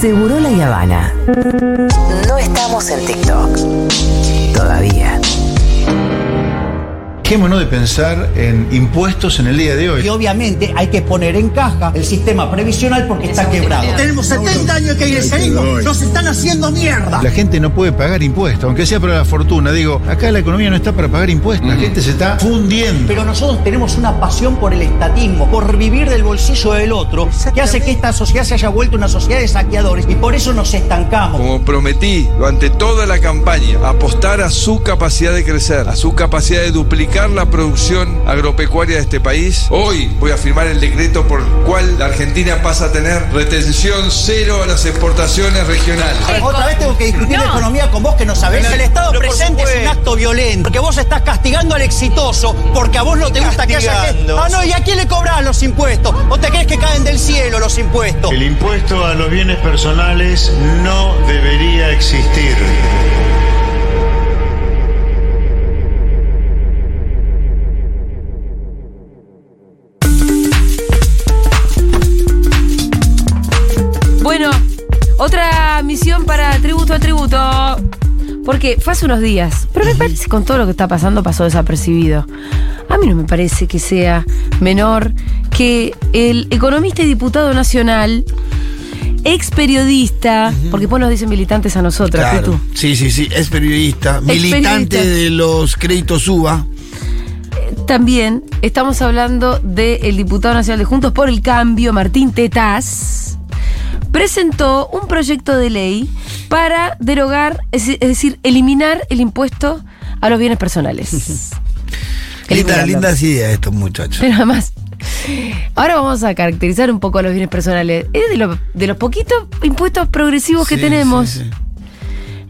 Seguro la Habana. No estamos en TikTok. Todavía. Dejémonos de pensar en impuestos en el día de Y hoy. obviamente hay que poner en caja el sistema previsional porque está quebrado. Tenemos 70 años que ingresaríamos. Nos están haciendo mierda. La gente no puede pagar impuestos, aunque sea para la fortuna. Digo, acá la economía no está para pagar impuestos. La gente se está fundiendo. Pero nosotros tenemos una pasión por el estatismo, por vivir del bolsillo del otro, que hace que esta sociedad se haya vuelto una sociedad de saqueadores y por eso nos estancamos. Como prometí durante toda la campaña, apostar a su capacidad de crecer, a su capacidad de duplicar la producción agropecuaria de este país. Hoy voy a firmar el decreto por el cual la Argentina pasa a tener retención cero a las exportaciones regionales. Otra vez tengo que discutir de economía con vos que no sabés. El Estado Pero presente es un acto violento. Porque vos estás castigando al exitoso porque a vos no te gusta que haya gente. Ah, no, ¿y a quién le cobrás los impuestos? ¿O te crees que caen del cielo los impuestos? El impuesto a los bienes personales no debería existir. Para tributo a tributo. Porque fue hace unos días, pero me parece que con todo lo que está pasando pasó desapercibido. A mí no me parece que sea menor que el economista y diputado nacional, ex periodista, porque vos nos dicen militantes a nosotros, Claro. tú. Sí, sí, sí, es periodista, periodista. militante de los créditos UBA. También estamos hablando del diputado nacional de Juntos por el Cambio, Martín Tetaz, presentó un proyecto de ley para derogar, es, es decir, eliminar el impuesto a los bienes personales. Linda, lindas ideas estos muchachos. Pero además, ahora vamos a caracterizar un poco a los bienes personales. Es de, lo- de los poquitos impuestos progresivos que Sí, tenemos. sí, sí.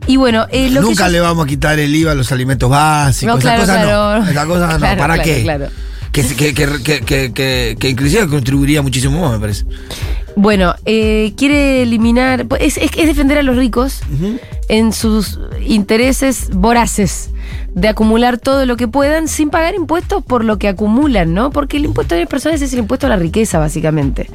Y bueno, eh, lo que Nunca yo- le vamos a quitar el IVA a los alimentos básicos. No, esas claro, cosas claro. no. Esas cosas no. Claro, ¿Para qué? Que, que, que, que, que, que- que inclusive contribuiría muchísimo más, me parece. Bueno, eh, quiere eliminar, pues, es, es- es defender a los ricos en sus intereses voraces de acumular todo lo que puedan sin pagar impuestos por lo que acumulan, ¿no? Porque el impuesto de las personas es el impuesto a la riqueza, básicamente.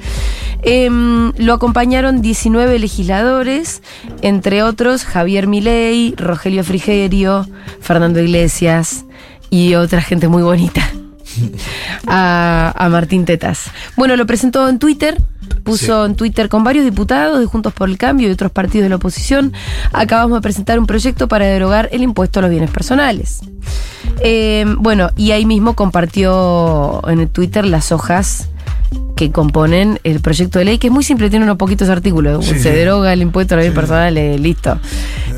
Em, lo acompañaron 19 legisladores, entre otros Javier Milei, Rogelio Frigerio, Fernando Iglesias y otra gente muy bonita a, a Martín Tetas. Bueno, lo presentó en Twitter, puso en Twitter con varios diputados de Juntos por el Cambio y otros partidos de la oposición. Acabamos de presentar un proyecto para derogar el impuesto a los bienes personales. Eh, bueno, y ahí mismo compartió en el Twitter las hojas que componen el proyecto de ley, que es muy simple, tiene unos poquitos artículos. Sí, Se sí. deroga el impuesto a los bienes personales, listo.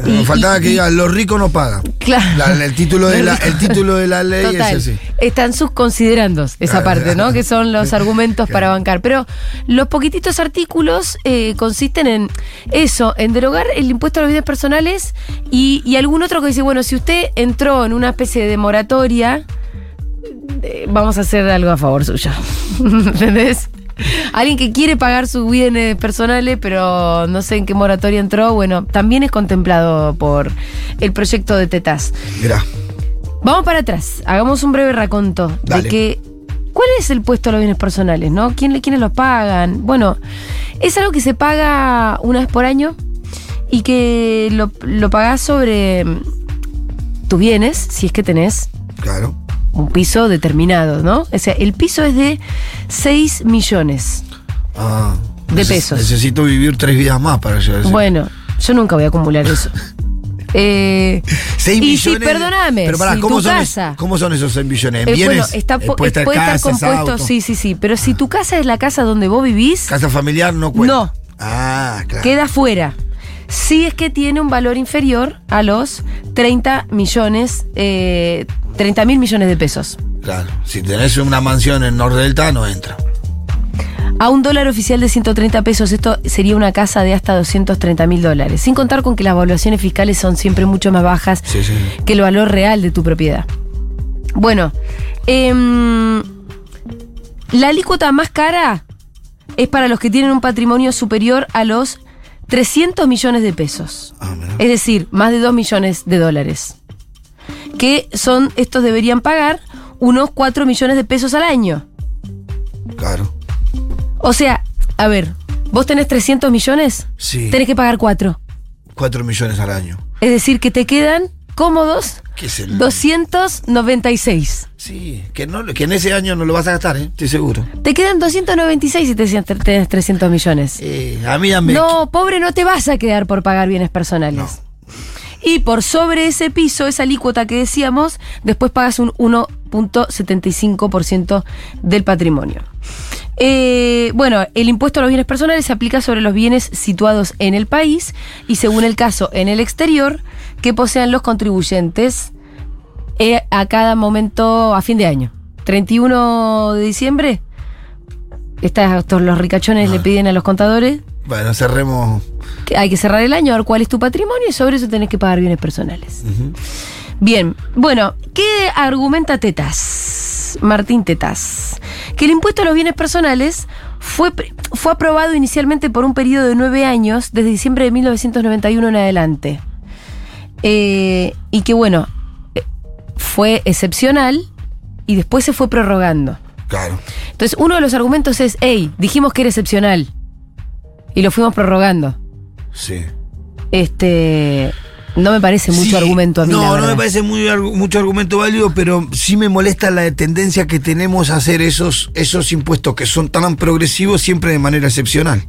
Nos Y- faltaba y- que y- diga, los ricos no pagan. Claro. La- el, título de la, el título de la ley Total. es así. Están sus considerandos, esa Ah, parte, ¿no? Que son los argumentos para bancar. Pero los poquititos artículos eh, consisten en eso, en derogar el impuesto a los bienes personales y, y algún otro que dice, bueno, si usted entró en una especie de moratoria, eh, vamos a hacer algo a favor suyo. ¿Entendés? Alguien que quiere pagar sus bienes personales, pero no sé en qué moratoria entró, bueno, también es contemplado por el proyecto de Tetas. Mirá. Vamos para atrás, hagamos un breve raconto Dale. de que cuál es el puesto a los bienes personales, ¿no? ¿Quién, ¿Quiénes lo pagan? Bueno, es algo que se paga una vez por año y que lo, lo pagás sobre mm, tus bienes, si es que tenés Claro. Un piso determinado, ¿no? O sea, el piso es de 6 millones. Ah, De pesos. Necesito vivir tres vidas más para llegar a ese- Bueno, yo nunca voy a acumular eso. Eh, Seis y si, millones. perdóname, Pero pará, si ¿cómo, tu son casa- es- ¿cómo son esos 6 millones? ¿En Eh, bienes? bueno, está, Eh, puede estar puede estar compuesto, autos. sí, sí, sí. Pero si tu casa es la casa donde vos vivís, Casa familiar no cuenta. No. Ah, claro. queda fuera. Si es que tiene un valor inferior a los 30 millones, eh, 30 mil millones de pesos. Claro. Si tenés una mansión en Nordelta, no entra. A un dólar oficial de 130 pesos, esto sería una casa de hasta 230 mil dólares. Sin contar con que las evaluaciones fiscales son siempre mucho más bajas Sí, sí. que el valor real de tu propiedad. Bueno, em, la alícuota más cara es para los que tienen un patrimonio superior a los 300 millones de pesos. Ah. Es decir, más de 2 millones de dólares. Que son, estos deberían pagar unos 4 millones de pesos al año. Claro. O sea, a ver, ¿Vos tenés 300 millones? Sí. Tenés que pagar 4. 4 millones al año. Es decir, que te quedan cómodos ¿Qué es el- 296. Sí, que, no, que en ese año no lo vas a gastar, ¿eh? estoy seguro. Te quedan 296 si te tenés 300 millones. Eh, a mí dame. No, pobre, no te vas a quedar por pagar bienes personales. No. Y por sobre ese piso, esa alícuota que decíamos, después pagas un 1.75% del patrimonio. Eh, bueno, el impuesto a los bienes personales se aplica sobre los bienes situados en el país y según el caso en el exterior que posean los contribuyentes eh, a cada momento a fin de año. 31 de diciembre, estos, los ricachones le piden a los contadores Bueno, cerremos. hay que cerrar el año, a ver cuál es tu patrimonio y sobre eso tenés que pagar bienes personales. Bien, bueno, ¿qué argumenta Tetas? Martín Tetas. Que el impuesto a los bienes personales fue, fue aprobado inicialmente por un periodo de nueve años, desde diciembre de 1991 en adelante. Eh, y que bueno, eh, fue excepcional y después se fue prorrogando. Claro. Entonces, uno de los argumentos es, hey, dijimos que era excepcional. Y lo fuimos prorrogando. Sí. Este. No me parece mucho Sí, argumento a mí. la No, no me parece muy, mucho argumento válido, pero sí me molesta la tendencia que tenemos a hacer esos, esos impuestos que son tan progresivos siempre de manera excepcional.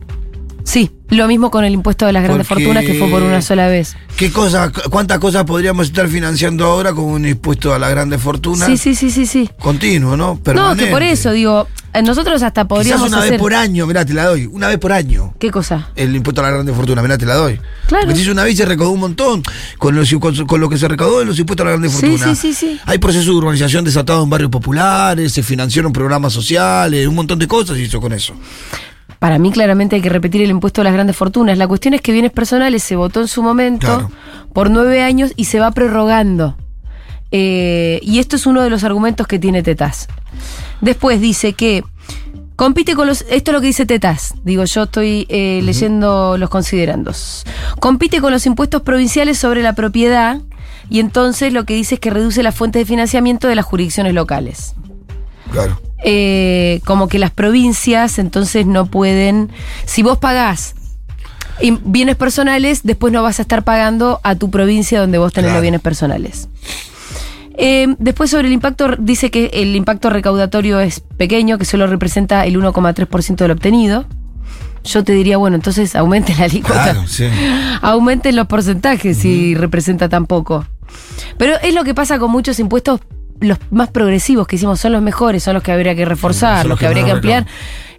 Sí, lo mismo con el impuesto de las grandes Porque- fortunas que fue por una sola vez. ¿Qué cosa, ¿Cuántas cosas podríamos estar financiando ahora con un impuesto a la grande fortuna? Sí, sí, sí, sí, sí. Continuo, ¿no? No, que por eso, digo, eh, nosotros hasta Quizás podríamos una hacer. vez por año, mirá, te la doy. Una vez por año. ¿Qué cosa? El impuesto a la grande fortuna, mirá, te la doy. Claro. Porque si hizo una vez se recaudó un montón con, los- con, con lo que se recaudó en los impuestos a la grande Sí, sí, sí, sí. Hay procesos de urbanización desatados en barrios populares, se financiaron programas sociales, un montón de cosas se hizo con eso. Para mí, claramente hay que repetir el impuesto a las grandes fortunas. La cuestión es que bienes personales se votó en su momento Claro. por nueve años y se va prorrogando. Eh, y esto es uno de los argumentos que tiene Tetas. Después dice que compite con los. Esto es lo que dice Tetas. Digo, yo estoy eh, leyendo los considerandos. Compite con los impuestos provinciales sobre la propiedad. Y entonces lo que dice es que reduce las fuentes de financiamiento de las jurisdicciones locales Claro. Eh, como que las provincias entonces no pueden. Si vos pagás bienes personales, después no vas a estar pagando a tu provincia donde vos tenés Claro. los bienes personales. Eh, después sobre el impacto, dice que el impacto recaudatorio es pequeño, que solo representa el 1,3% del obtenido. Yo te diría, bueno, entonces aumenten la alícuota. Claro, sí. Aumenten los porcentajes si representa tan poco. Pero es lo que pasa con muchos impuestos, los más progresivos que hicimos son los mejores, son los que habría que reforzar, los que, que habría que ampliar.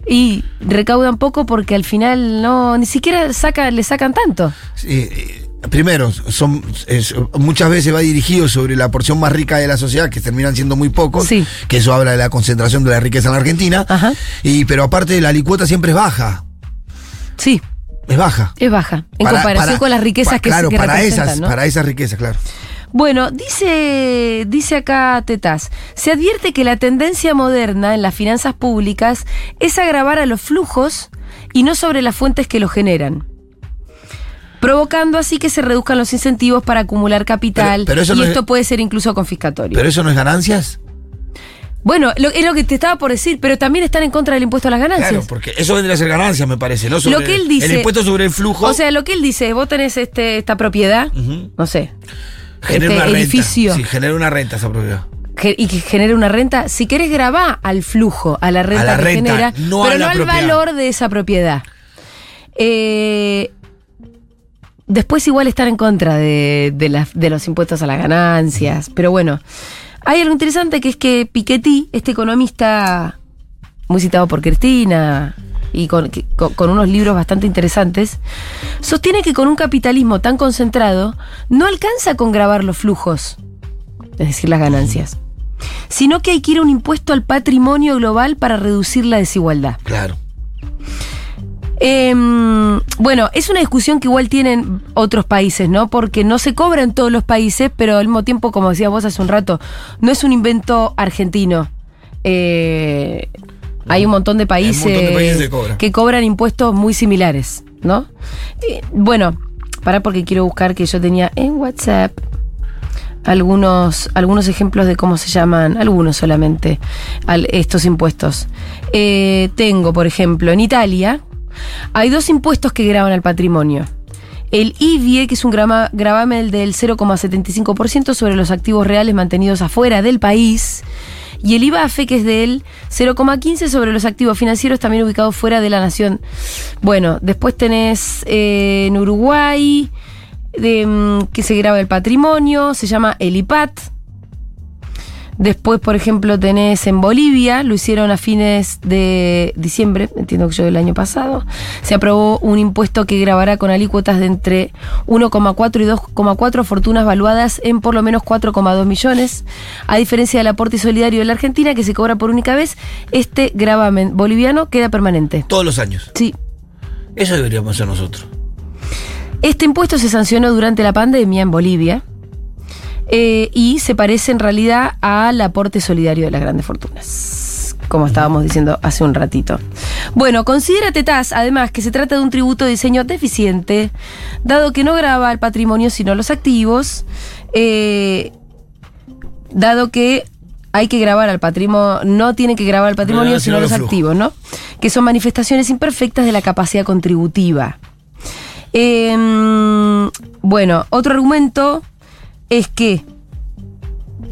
Y recaudan poco porque al final no, ni siquiera saca, le sacan tanto. Sí, eh, primero, son, es- muchas veces va dirigido sobre la porción más rica de la sociedad, que terminan siendo muy pocos, Sí. que eso habla de la concentración de la riqueza en la Argentina. Ajá. Y, pero aparte, la alicuota siempre es baja. Sí, Es baja. es baja. En Para- comparación para- con las riquezas pa- que, Claro, que para esas, ¿no? para esas riquezas, claro. Bueno, dice, dice acá Tetaz, se advierte que la tendencia moderna en las finanzas públicas es agravar a los flujos y no sobre las fuentes que los generan. Provocando así que se reduzcan los incentivos para acumular capital Pero- pero eso y no es- esto puede ser incluso confiscatorio. Pero eso no es ganancias. bueno, lo- es lo que te estaba por decir, pero también están en contra del impuesto a las ganancias. Claro, porque eso vendría a ser ganancias, me parece, ¿no? Sobre lo que él dice. El impuesto sobre el flujo O sea, lo que él dice, vos tenés este, esta propiedad, no sé, genera este una renta. edificio. Sí, genera una renta esa propiedad. y que genere una renta, si querés grabar al flujo, a la renta la que renta, genera, no a pero la no al valor de esa propiedad. Eh, después igual están en contra de, de los impuestos a las ganancias, pero bueno, hay algo interesante que es que Piketty, este economista muy citado por Cristina y con, con unos libros bastante interesantes, sostiene que con un capitalismo tan concentrado no alcanza con grabar los flujos, es decir, las ganancias, sino que hay que ir a un impuesto al patrimonio global para reducir la desigualdad. Claro. Em, bueno, es una discusión que igual tienen otros países, ¿no? Porque no se cobra en todos los países, pero al mismo tiempo, como decías vos hace un rato, no es un invento argentino. Eh, hay un montón de países, montón de países que cobran. que cobran impuestos muy similares, ¿no? Bueno, para porque quiero buscar que yo tenía en WhatsApp algunos, algunos ejemplos de cómo se llaman, algunos solamente, al- estos impuestos. Eh, tengo, por ejemplo, en Italia, Hay dos impuestos que graban al patrimonio. El IVIE, que es un grama- gravamen del 0,75% sobre los activos reales mantenidos afuera del país. Y el IVAFE, que es del 0,15% sobre los activos financieros también ubicados fuera de la nación. Bueno, después tenés eh, en Uruguay, mm, que se graba el patrimonio, se llama el IPAT. Después, por ejemplo, tenés en Bolivia, lo hicieron a fines de diciembre, entiendo que yo del año pasado, se aprobó un impuesto que grabará con alícuotas de entre 1,4 y 2,4 fortunas valuadas en por lo menos 4,2 millones. A diferencia del aporte solidario de la Argentina, que se cobra por única vez, este gravamen boliviano queda permanente. Todos los años. Sí. Eso deberíamos hacer nosotros. Este impuesto se sancionó durante la pandemia en Bolivia eh, y se parece en realidad al aporte solidario de las grandes fortunas, como estábamos diciendo hace un ratito. Bueno, considera TETAS además que se trata de un tributo de diseño deficiente, dado que no graba el patrimonio sino los activos, eh, dado que hay que grabar al patrimonio, no tiene que grabar al patrimonio No, sino sino los activos, ¿no? Que son manifestaciones imperfectas de la capacidad contributiva. Eh, bueno, otro argumento es que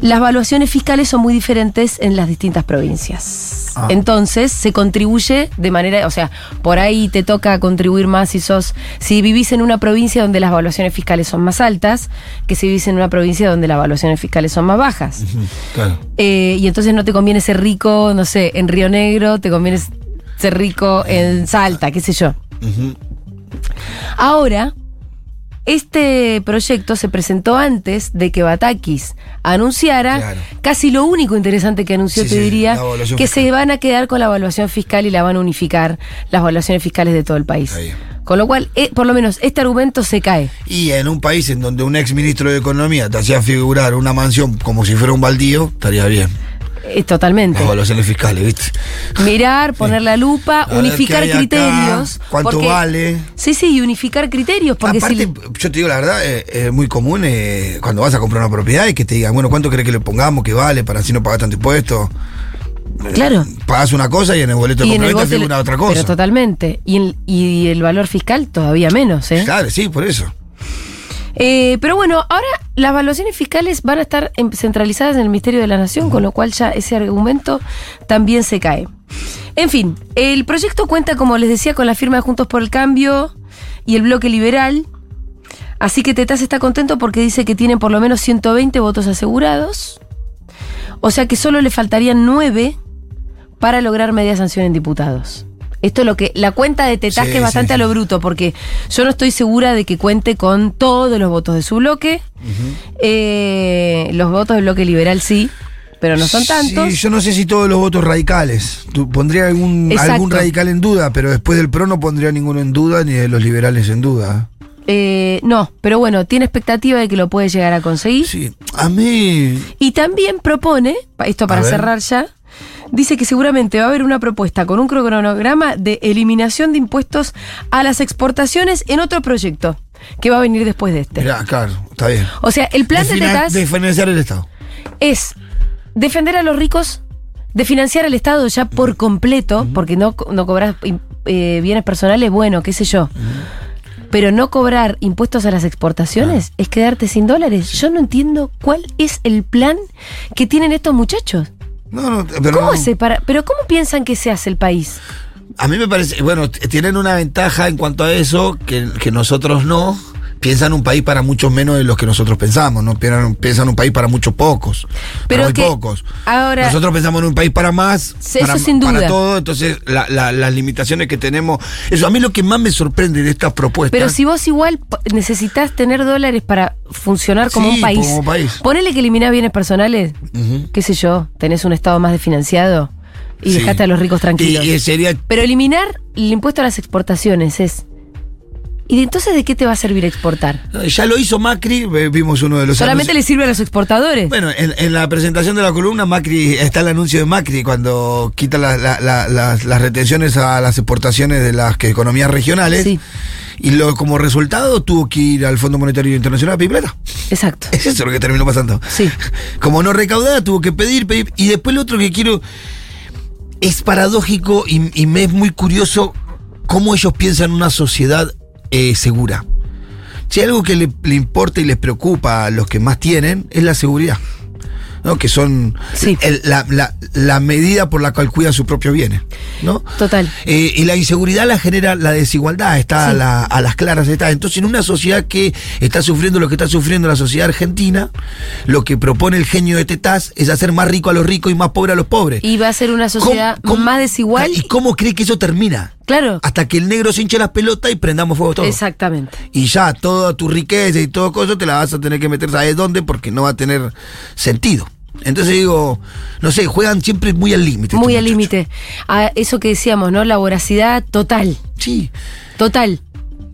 las valuaciones fiscales son muy diferentes en las distintas provincias. Ah. Entonces se contribuye de manera, o sea, por ahí te toca contribuir más si sos, si vivís en una provincia donde las evaluaciones fiscales son más altas, que si vivís en una provincia donde las evaluaciones fiscales son más bajas. Claro. Eh, y entonces no te conviene ser rico, no sé, en Río Negro, te conviene ser rico en Salta, qué sé yo. Ahora, este proyecto se presentó antes de que Batakis anunciara Claro. casi lo único interesante que anunció, Sí, te sí, diría, que fiscal. se van a quedar con la evaluación fiscal y la van a unificar las evaluaciones fiscales de todo el país. Con lo cual, eh, por lo menos, este argumento se cae. Y en un país en donde un ex ministro de Economía te hacía figurar una mansión como si fuera un baldío, estaría bien. Eh, totalmente. Evaluaciones fiscales, ¿viste? Mirar, poner la lupa, A unificar acá, criterios. cuánto porque- vale. Sí, sí, y unificar criterios. Porque Aparte, si. yo te digo la verdad, eh, es muy común eh, cuando vas a comprar una propiedad y que te digan, bueno, ¿cuánto crees que le pongamos que vale para así no pagar tanto impuesto? Claro. Pagas una cosa y en el boleto de bote- figura otra Pero cosa. totalmente. Y el, y el valor fiscal todavía menos, ¿eh? Claro, sí, por eso. Eh, pero bueno, ahora las evaluaciones fiscales van a estar em- centralizadas en el Ministerio de la Nación, con lo cual ya ese argumento también se cae. En fin, el proyecto cuenta, como les decía, con la firma de Juntos por el Cambio y el bloque liberal. Así que Tetaz está contento porque dice que tienen por lo menos 120 votos asegurados. O sea que solo le faltarían 9 para lograr media sanción en diputados. Esto es lo que. La cuenta de Tetaz Sí, que es bastante sí, a lo bruto, porque yo no estoy segura de que cuente con todos los votos de su bloque. Eh, los votos del bloque liberal sí, pero no son tantos. Sí, yo no sé si todos los votos radicales. Tú pondría algún, Exacto. algún radical en duda, pero después del PRO no pondría ninguno en duda ni de los liberales en duda. Eh, no, pero bueno, tiene expectativa de que lo puede llegar a conseguir. Sí, a mí. Y también propone, esto para cerrar ya, dice que seguramente va a haber una propuesta con un cronograma de eliminación de impuestos a las exportaciones en otro proyecto que va a venir después de este. Mirá, claro, está bien. O sea, el plan de, Tetaz de financiar el Estado. es defender a los ricos, de financiar al Estado ya por completo, porque no, no cobras eh, bienes personales, bueno, qué sé yo. Pero no cobrar impuestos a las exportaciones es quedarte sin dólares. Yo no entiendo cuál es el plan que tienen estos muchachos. No, no, pero ¿Cómo no. se para, pero cómo piensan que se hace el país? A mí me parece, bueno, tienen una ventaja en cuanto a eso que, que nosotros no. Piensan un país para muchos menos de los que nosotros pensamos, ¿no? Piensan, un país para muchos pocos. Pero para muy que pocos. ahora- nosotros pensamos en un país para más, Sí, para, eso sin para duda. todo, entonces la- la- las limitaciones que tenemos. Eso, a mí lo que más me sorprende de estas propuestas. Pero si vos igual necesitas tener dólares para funcionar como Sí, un país, como país. ponele que eliminás bienes personales, qué sé yo, tenés un estado más desfinanciado y Sí. dejaste a los ricos tranquilos. Y, y sería Pero eliminar el impuesto a las exportaciones es. ¿Y entonces de qué te va a servir exportar? Ya lo hizo Macri, vimos uno de los ¿Solamente le anuncios. sirve a los exportadores? Bueno, en, en la presentación de la columna, Macri está el anuncio de Macri cuando quita la- la- la- las, las retenciones a las exportaciones de las que, economías regionales. Sí. Y lo, como resultado tuvo que ir al Fondo Monetario Internacional a pedir plata. Exacto. Es eso lo que terminó pasando. Sí. Como no recaudada, tuvo que pedir, pedir. Y después lo otro que quiero. Es paradójico y, y me es muy curioso cómo ellos piensan una sociedad eh, segura. Si hay algo que le, le importa y les preocupa a los que más tienen, es la seguridad. ¿no? Que son Sí. el- la, la- la medida por la cual cuidan sus propios bienes. ¿no? Total. Eh, y la inseguridad la genera la desigualdad, está Sí. a, la- a las claras. Está. Entonces, en una sociedad que está sufriendo lo que está sufriendo la sociedad argentina, lo que propone el genio de Tetaz es hacer más rico a los ricos y más pobre a los pobres. Y va a ser una sociedad ¿Cómo- cómo- más desigual. ¿Y cómo cree que eso termina? Claro. Hasta que el negro se hinche las pelotas y prendamos fuego todo. Exactamente. Y ya, toda tu riqueza y todo eso te la vas a tener que meter, ¿sabes dónde? Porque no va a tener sentido. Entonces digo, no sé, juegan siempre muy al límite. Muy al límite. A eso que decíamos, ¿no? La voracidad total. Sí. Total.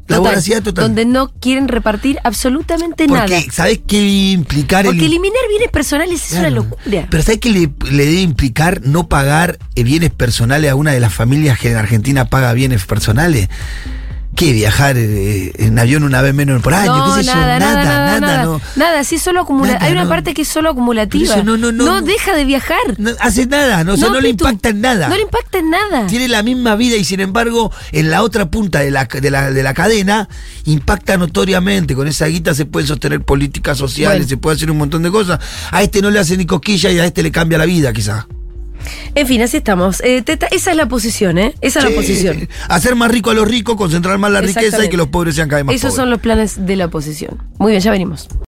La voracidad total. Donde no quieren repartir absolutamente nada. Porque, ¿sabes qué implicar Porque el eliminar bienes personales es una locura. Pero ¿sabes qué le, le debe implicar no pagar eh, bienes personales a una de las familias que en Argentina paga bienes personales? ¿Qué? ¿Viajar eh, en avión una vez menos por año? no, ¿Qué sé yo? nada, nada, nada, nada. no. Nada, sí, solo acumula. Nada, Hay una no. parte que es solo acumulativa. Eso no, no, no. deja de viajar. No hace nada, no, o sea, no, le impacta en nada. No le impacta en nada. Tiene la misma vida y sin embargo en la otra punta de la, de la, de la cadena impacta notoriamente. Con esa guita se pueden sostener políticas sociales, Bueno. se puede hacer un montón de cosas. A este no le hace ni cosquilla y a este le cambia la vida quizá. En fin, así estamos. Eh, Teta, esa es la posición, ¿eh? Esa es la posición. Hacer más rico a los ricos, concentrar más la riqueza y que los pobres sean cada vez más Esos pobres. son los planes de la oposición. Muy bien, ya venimos.